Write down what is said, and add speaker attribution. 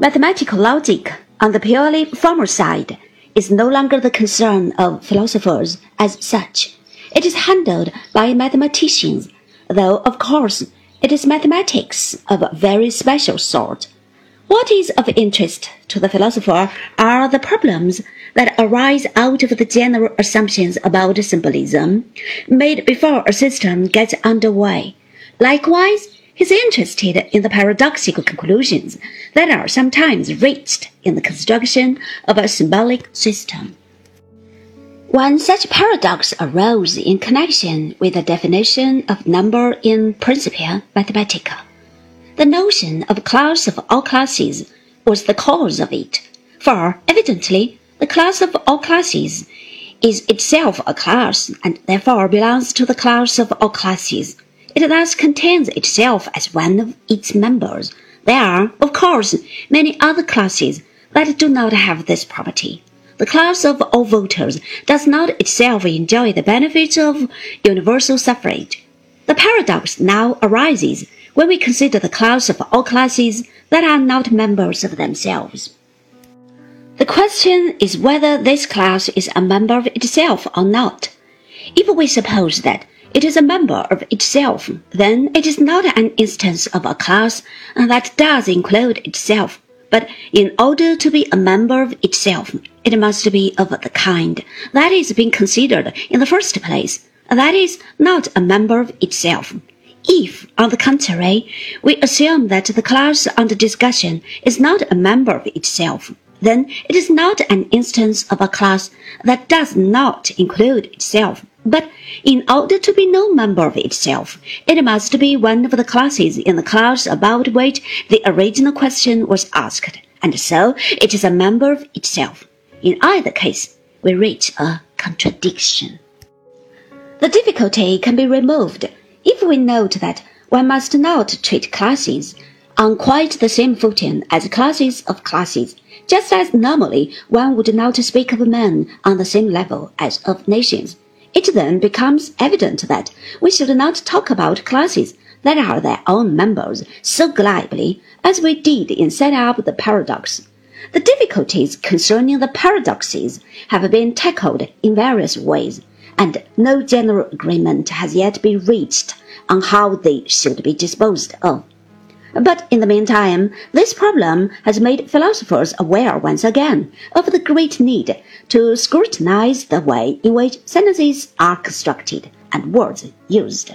Speaker 1: Mathematical logic, on the purely formal side, is no longer the concern of philosophers as such. It is handled by mathematicians, though, of course, it is mathematics of a very special sort. What is of interest to the philosopher are the problems that arise out of the general assumptions about symbolism made before a system gets underway. Likewise, He's interested in the paradoxical conclusions that are sometimes reached in the construction of a symbolic system. One such paradox arose in connection with the definition of number in Principia Mathematica. The notion of class of all classes was the cause of it, for evidently the class of all classes is itself a class and therefore belongs to the class of all classes. It thus contains itself as one of its members. There are, of course, many other classes that do not have this property. The class of all voters does not itself enjoy the benefits of universal suffrage. The paradox now arises when we consider the class of all classes that are not members of themselves. The question is whether this class is a member of itself or not. If we suppose that it is a member of itself, then it is not an instance of a class that does include itself. But in order to be a member of itself, it must be of the kind that is being considered in the first place, that is not a member of itself. If, on the contrary, we assume that the class under discussion is not a member of itself, then it is not an instance of a class that does not include itself. But in order to be no member of itself, it must be one of the classes in the class about which the original question was asked, and so it is a member of itself. In either case, we reach a contradiction. The difficulty can be removed if we note that one must not treat classes on quite the same footing as classes of classes, just as normally one would not speak of men on the same level as of nations. It then becomes evident that we should not talk about classes that are their own members so glibly as we did in setting up the paradox. The difficulties concerning the paradoxes have been tackled in various ways, and no general agreement has yet been reached on how they should be disposed of. But in the meantime, this problem has made philosophers aware once again of the great need to scrutinize the way in which sentences are constructed and words used.